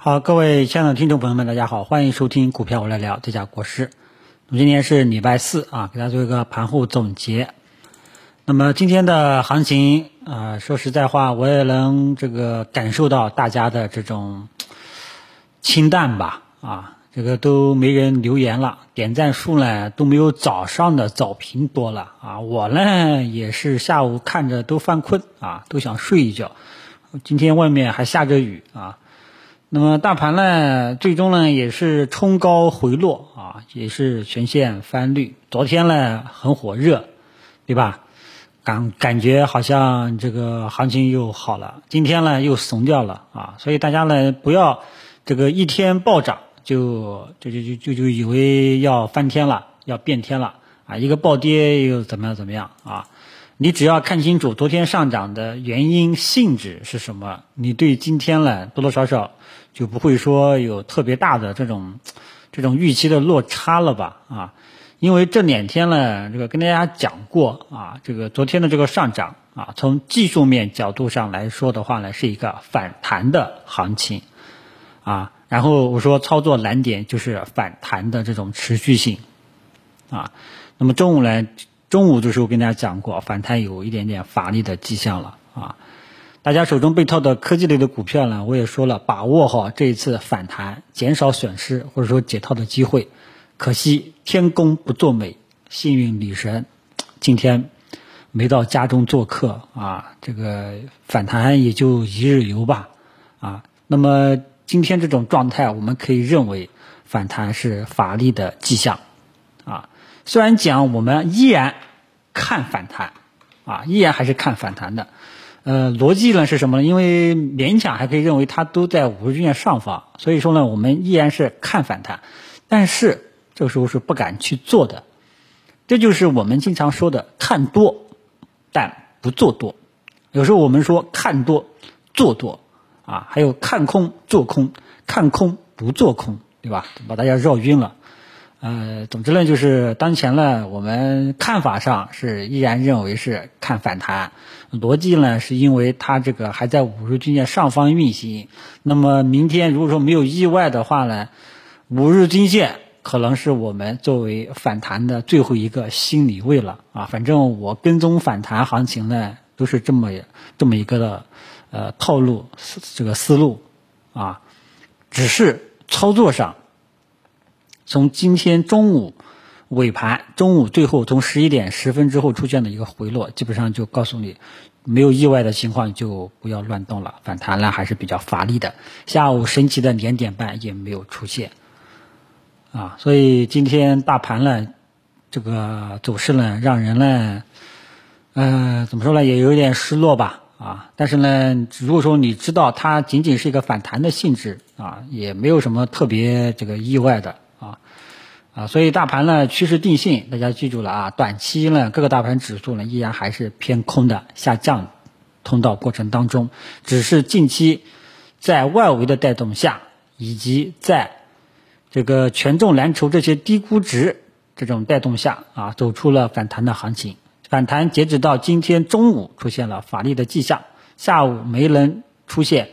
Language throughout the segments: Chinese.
好，各位亲爱的听众朋友们，大家好，欢迎收听股票我来聊，这家国师。那么今天是礼拜四啊，给大家做一个盘后总结。那么今天的行情啊，说实在话，我也能这个感受到大家的这种清淡吧啊，这个都没人留言了，点赞数呢都没有早上的早评多了啊。我呢也是下午看着都犯困啊，都想睡一觉。今天外面还下着雨啊。那么大盘呢，最终呢也是冲高回落啊，也是全线翻绿。昨天呢很火热，对吧？感感觉好像这个行情又好了。今天呢又怂掉了啊，所以大家呢不要这个一天暴涨就就就就就就以为要翻天了，要变天了啊！一个暴跌又怎么样怎么样啊？你只要看清楚昨天上涨的原因性质是什么，你对今天呢多多少少就不会说有特别大的这种这种预期的落差了吧？啊，因为这两天呢，这个跟大家讲过啊，这个昨天的这个上涨啊，从技术面角度上来说的话呢，是一个反弹的行情啊。然后我说操作难点就是反弹的这种持续性啊。那么中午呢？中午的时候跟大家讲过，反弹有一点点乏力的迹象了啊！大家手中被套的科技类的股票呢，我也说了，把握好这一次反弹，减少损失或者说解套的机会。可惜天公不作美，幸运女神今天没到家中做客啊！这个反弹也就一日游吧啊！那么今天这种状态，我们可以认为反弹是乏力的迹象！虽然讲我们依然看反弹，啊，依然还是看反弹的，呃，逻辑呢是什么呢？因为勉强还可以认为它都在五日均线上方，所以说呢，我们依然是看反弹，但是这个时候是不敢去做的，这就是我们经常说的看多，但不做多。有时候我们说看多做多，啊，还有看空做空，看空不做空，对吧？把大家绕晕了。呃，总之呢，就是当前呢，我们看法上是依然认为是看反弹，逻辑呢是因为它这个还在五日均线上方运行。那么明天如果说没有意外的话呢，五日均线可能是我们作为反弹的最后一个心理位了啊。反正我跟踪反弹行情呢，都是这么这么一个的呃套路这个思路啊，只是操作上。从今天中午尾盘，中午最后从十一点十分之后出现的一个回落，基本上就告诉你，没有意外的情况就不要乱动了。反弹呢还是比较乏力的。下午神奇的两点半也没有出现，啊，所以今天大盘呢，这个走势呢，让人呢，嗯，怎么说呢，也有点失落吧，啊，但是呢，如果说你知道它仅仅是一个反弹的性质，啊，也没有什么特别这个意外的。啊，所以大盘呢趋势定性，大家记住了啊。短期呢各个大盘指数呢依然还是偏空的下降通道过程当中，只是近期在外围的带动下，以及在这个权重蓝筹这些低估值这种带动下啊，走出了反弹的行情。反弹截止到今天中午出现了乏力的迹象，下午没能出现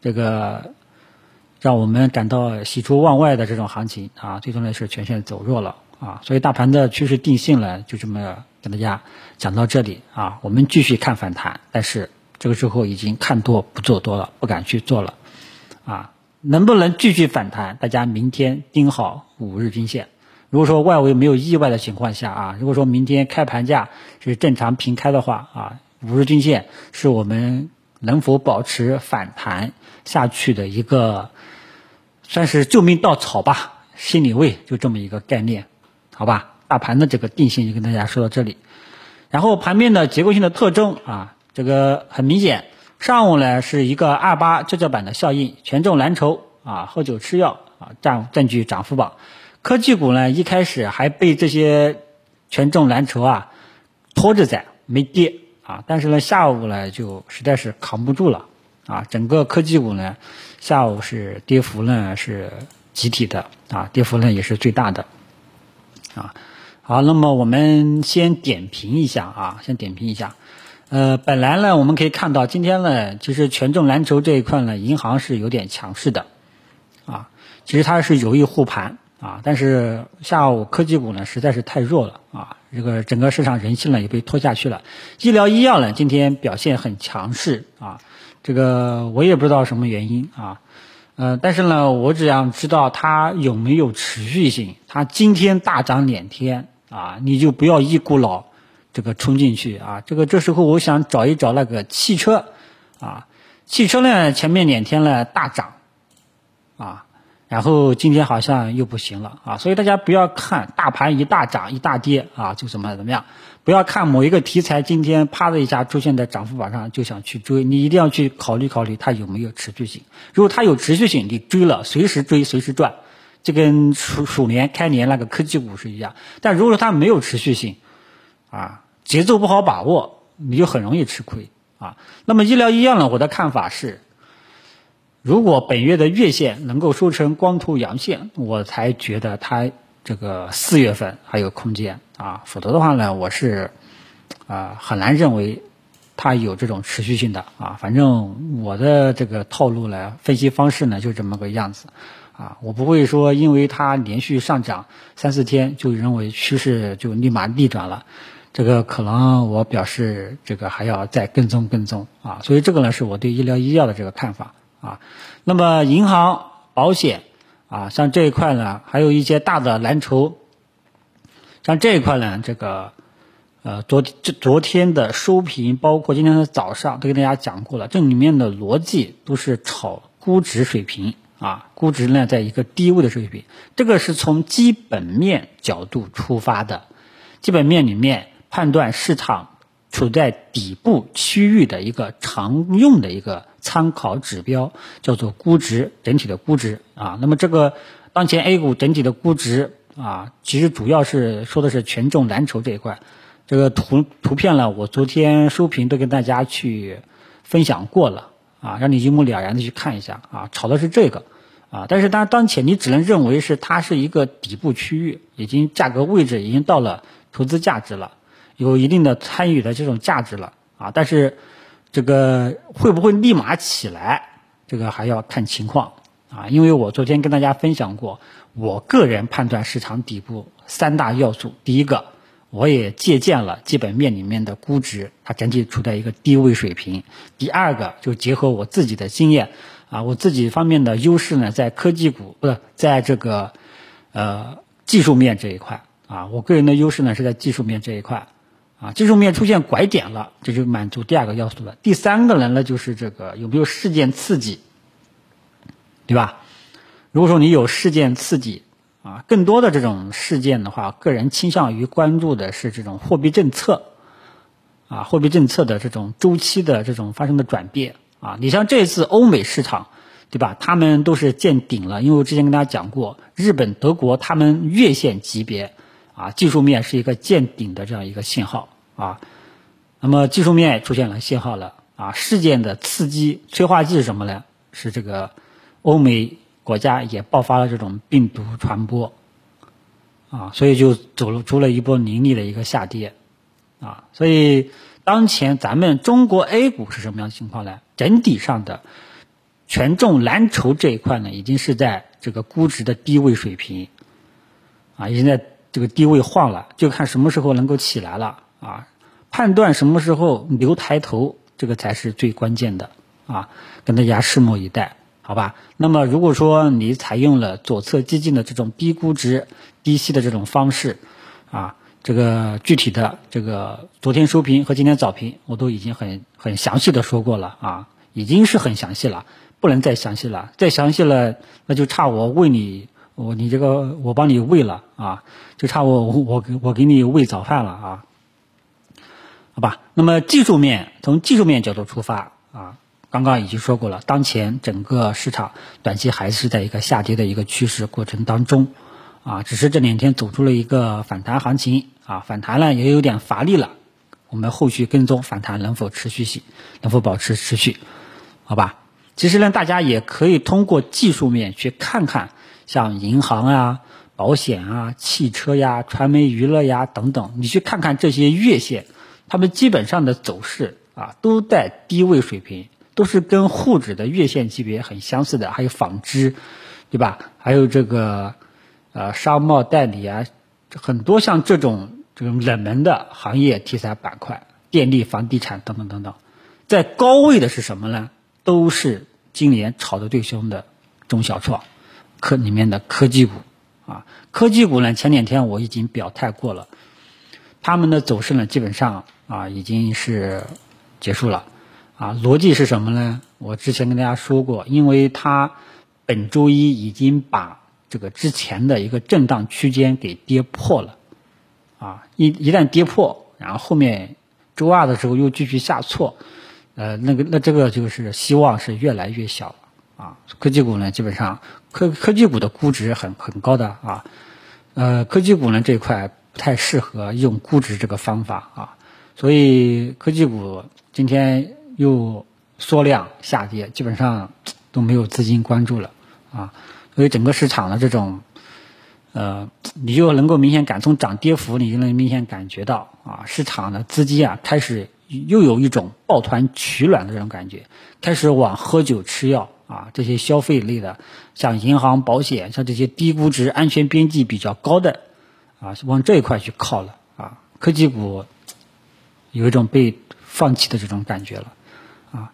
这个。让我们感到喜出望外的这种行情啊，最终呢是全线走弱了啊，所以大盘的趋势定性呢，就这么跟大家讲到这里啊，我们继续看反弹，但是这个时候已经看多不做多了，不敢去做了啊，能不能继续反弹？大家明天盯好五日均线，如果说外围没有意外的情况下啊，如果说明天开盘价是正常平开的话啊，五日均线是我们能否保持反弹下去的一个。算是救命稻草吧，心理位就这么一个概念，好吧？大盘的这个定性就跟大家说到这里，然后盘面的结构性的特征啊，这个很明显，上午呢是一个二八跷跷板的效应，权重蓝筹啊，喝酒吃药啊占占据涨幅榜，科技股呢一开始还被这些权重蓝筹啊拖着在没跌啊，但是呢下午呢就实在是扛不住了。啊，整个科技股呢，下午是跌幅呢是集体的啊，跌幅呢也是最大的啊。好，那么我们先点评一下啊，先点评一下。呃，本来呢我们可以看到今天呢，其实权重蓝筹这一块呢，银行是有点强势的啊，其实它是有意护盘啊，但是下午科技股呢实在是太弱了啊，这个整个市场人气呢也被拖下去了。医疗医药呢今天表现很强势啊，这个我也不知道什么原因啊，呃，但是呢，我只想知道它有没有持续性。它今天大涨两天啊，你就不要一股脑这个冲进去啊。这个这时候我想找一找那个汽车啊，汽车呢前面两天呢大涨。啊，然后今天好像又不行了啊，所以大家不要看大盘一大涨一大跌啊，就怎么怎么样，不要看某一个题材今天啪的一下出现在涨幅榜上就想去追，你一定要去考虑考虑它有没有持续性。如果它有持续性，你追了随时追随时赚，就跟鼠鼠年开年那个科技股是一样。但如果说它没有持续性，啊，节奏不好把握，你就很容易吃亏啊。那么医疗医药呢，我的看法是。如果本月的月线能够收成光头阳线，我才觉得它这个四月份还有空间啊，否则的话呢，我是啊很难认为它有这种持续性的啊。反正我的这个套路呢，分析方式呢就这么个样子啊，我不会说因为它连续上涨三四天就认为趋势就立马逆转了，这个可能我表示这个还要再跟踪跟踪啊。所以这个呢是我对医疗医药的这个看法。啊，那么银行、保险啊，像这一块呢，还有一些大的蓝筹，像这一块呢，这个呃，昨这昨天的收评，包括今天的早上，都跟大家讲过了，这里面的逻辑都是炒估值水平啊，估值呢在一个低位的水平，这个是从基本面角度出发的，基本面里面判断市场处在底部区域的一个常用的一个。参考指标叫做估值，整体的估值啊。那么这个当前 A 股整体的估值啊，其实主要是说的是权重蓝筹这一块。这个图图片呢，我昨天收评都跟大家去分享过了啊，让你一目了然的去看一下啊，炒的是这个啊。但是当当前你只能认为是它是一个底部区域，已经价格位置已经到了投资价值了，有一定的参与的这种价值了啊。但是这个会不会立马起来？这个还要看情况啊，因为我昨天跟大家分享过，我个人判断市场底部三大要素。第一个，我也借鉴了基本面里面的估值，它整体处在一个低位水平。第二个，就结合我自己的经验啊，我自己方面的优势呢，在科技股不是在这个呃技术面这一块啊，我个人的优势呢是在技术面这一块。啊，技术面出现拐点了，这就满足第二个要素了。第三个人呢，就是这个有没有事件刺激，对吧？如果说你有事件刺激，啊，更多的这种事件的话，个人倾向于关注的是这种货币政策，啊，货币政策的这种周期的这种发生的转变。啊，你像这次欧美市场，对吧？他们都是见顶了，因为我之前跟大家讲过，日本、德国他们月线级别。啊，技术面是一个见顶的这样一个信号啊，那么技术面出现了信号了啊，事件的刺激催化剂是什么呢？是这个欧美国家也爆发了这种病毒传播啊，所以就走了出了一波凌厉的一个下跌啊，所以当前咱们中国 A 股是什么样的情况呢？整体上的权重蓝筹这一块呢，已经是在这个估值的低位水平啊，已经在。这个低位晃了，就看什么时候能够起来了啊！判断什么时候牛抬头，这个才是最关键的啊！跟大家拭目以待，好吧？那么如果说你采用了左侧激进的这种低估值、低吸的这种方式啊，这个具体的这个昨天收评和今天早评，我都已经很很详细的说过了啊，已经是很详细了，不能再详细了，再详细了那就差我为你。我你这个我帮你喂了啊，就差我我给我给你喂早饭了啊，好吧？那么技术面从技术面角度出发啊，刚刚已经说过了，当前整个市场短期还是在一个下跌的一个趋势过程当中啊，只是这两天走出了一个反弹行情啊，反弹呢也有点乏力了，我们后续跟踪反弹能否持续性，能否保持持续，好吧？其实呢，大家也可以通过技术面去看看。像银行啊、保险啊、汽车呀、传媒娱乐呀等等，你去看看这些月线，它们基本上的走势啊，都在低位水平，都是跟沪指的月线级别很相似的。还有纺织，对吧？还有这个呃商贸代理啊，很多像这种这种冷门的行业题材板块，电力、房地产等等等等，在高位的是什么呢？都是今年炒得最凶的中小创科里面的科技股啊。科技股呢，前两天我已经表态过了，他们的走势呢，基本上啊已经是结束了啊。逻辑是什么呢？我之前跟大家说过，因为它本周一已经把这个之前的一个震荡区间给跌破了啊。一一旦跌破，然后后面周二的时候又继续下挫，呃，那个那这个就是希望是越来越小啊。科技股呢，基本上科科技股的估值很很高的啊。呃，科技股呢这一块不太适合用估值这个方法啊，所以科技股今天又缩量下跌，基本上都没有资金关注了啊，所以整个市场的这种，呃，你就能够明显感从涨跌幅，你就能明显感觉到啊，市场的资金啊开始又有一种抱团取暖的这种感觉，开始往喝酒吃药。啊，这些消费类的，像银行、保险，像这些低估值、安全边际比较高的，啊，往这一块去靠了。啊，科技股有一种被放弃的这种感觉了。啊，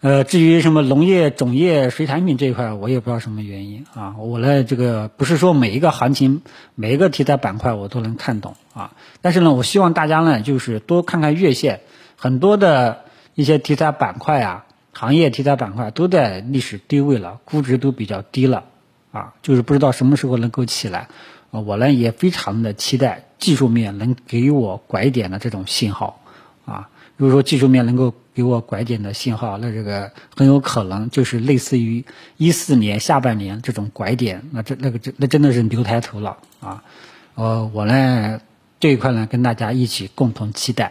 呃，至于什么农业、种业、水产品这一块，我也不知道什么原因。啊，我呢，这个不是说每一个行情、每一个题材板块我都能看懂。啊，但是呢，我希望大家呢，就是多看看月线，很多的一些题材板块啊。行业题材板块都在历史低位了，估值都比较低了，啊，就是不知道什么时候能够起来。我呢也非常的期待技术面能给我拐点的这种信号，啊，如果说技术面能够给我拐点的信号，那这个很有可能就是类似于一四年下半年这种拐点，那这那个这那真的是牛抬头了，啊，呃，我呢这一块呢跟大家一起共同期待，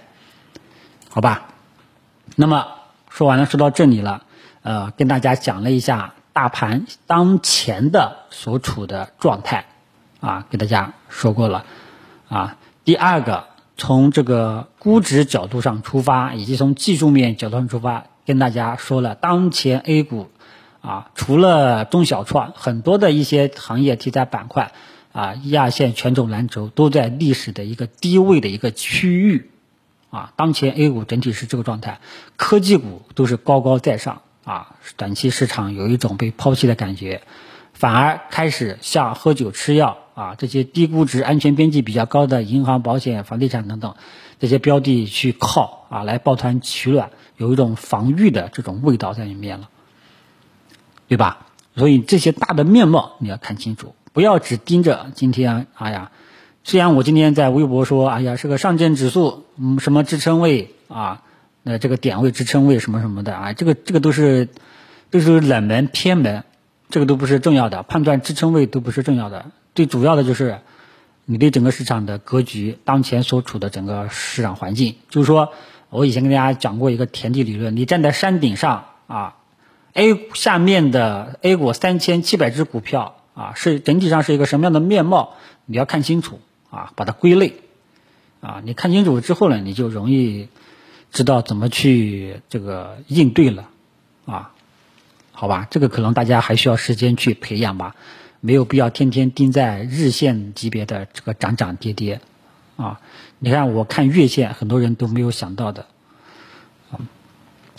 好吧，那么。说完了，说到这里了，呃，跟大家讲了一下大盘当前的所处的状态，啊，给大家说过了，啊，第二个从这个估值角度上出发，以及从技术面角度上出发，跟大家说了，当前 A 股，啊，除了中小创，很多的一些行业题材板块，啊，一二线权重蓝筹都在历史的一个低位的一个区域。啊，当前 A 股整体是这个状态，科技股都是高高在上啊，短期市场有一种被抛弃的感觉，反而开始向喝酒吃药啊这些低估值、安全边际比较高的银行、保险、房地产等等这些标的去靠啊，来抱团取暖，有一种防御的这种味道在里面了，对吧？所以这些大的面貌你要看清楚，不要只盯着今天，哎呀。虽然我今天在微博说，哎呀，是个上证指数，嗯，什么支撑位啊，那这个点位支撑位什么什么的啊，这个这个都是都是冷门偏门，这个都不是重要的，判断支撑位都不是重要的，最主要的就是你对整个市场的格局，当前所处的整个市场环境。就是说我以前跟大家讲过一个田地理论，你站在山顶上啊，A 下面的 A 股三千七百只股票啊，是整体上是一个什么样的面貌，你要看清楚。啊，把它归类，啊，你看清楚之后呢，你就容易知道怎么去这个应对了，啊，好吧，这个可能大家还需要时间去培养吧，没有必要天天盯在日线级别的这个涨涨跌跌，啊，你看我看月线，很多人都没有想到的，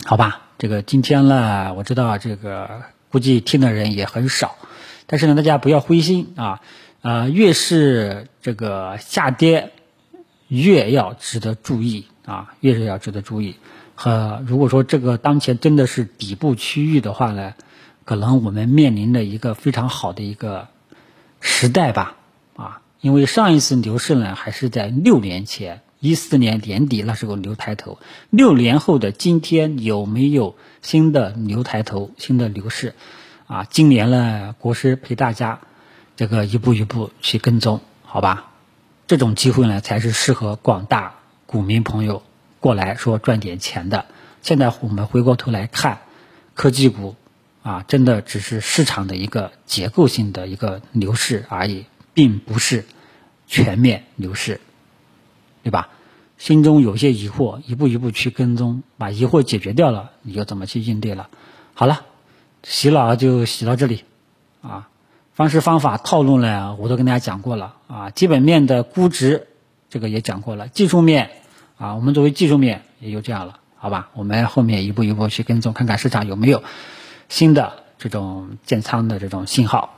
好吧，这个今天呢，我知道这个估计听的人也很少，但是呢，大家不要灰心啊。呃，越是这个下跌，越要值得注意啊，越是要值得注意。和如果说这个当前真的是底部区域的话呢，可能我们面临的一个非常好的一个时代吧，啊，因为上一次牛市呢还是在六年前，一四年年底那时候牛抬头，六年后的今天有没有新的牛抬头、新的牛市？啊，今年呢，国师陪大家。这个一步一步去跟踪，好吧？这种机会呢，才是适合广大股民朋友过来说赚点钱的。现在我们回过头来看，科技股啊，真的只是市场的一个结构性的一个牛市而已，并不是全面牛市，对吧？心中有些疑惑，一步一步去跟踪，把疑惑解决掉了，你就怎么去应对了？好了，洗脑就洗到这里，啊。方式方法套路呢，我都跟大家讲过了啊。基本面的估值这个也讲过了，技术面啊，我们作为技术面也就这样了，好吧？我们后面一步一步去跟踪，看看市场有没有新的这种建仓的这种信号，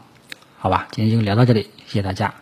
好吧？今天就聊到这里，谢谢大家。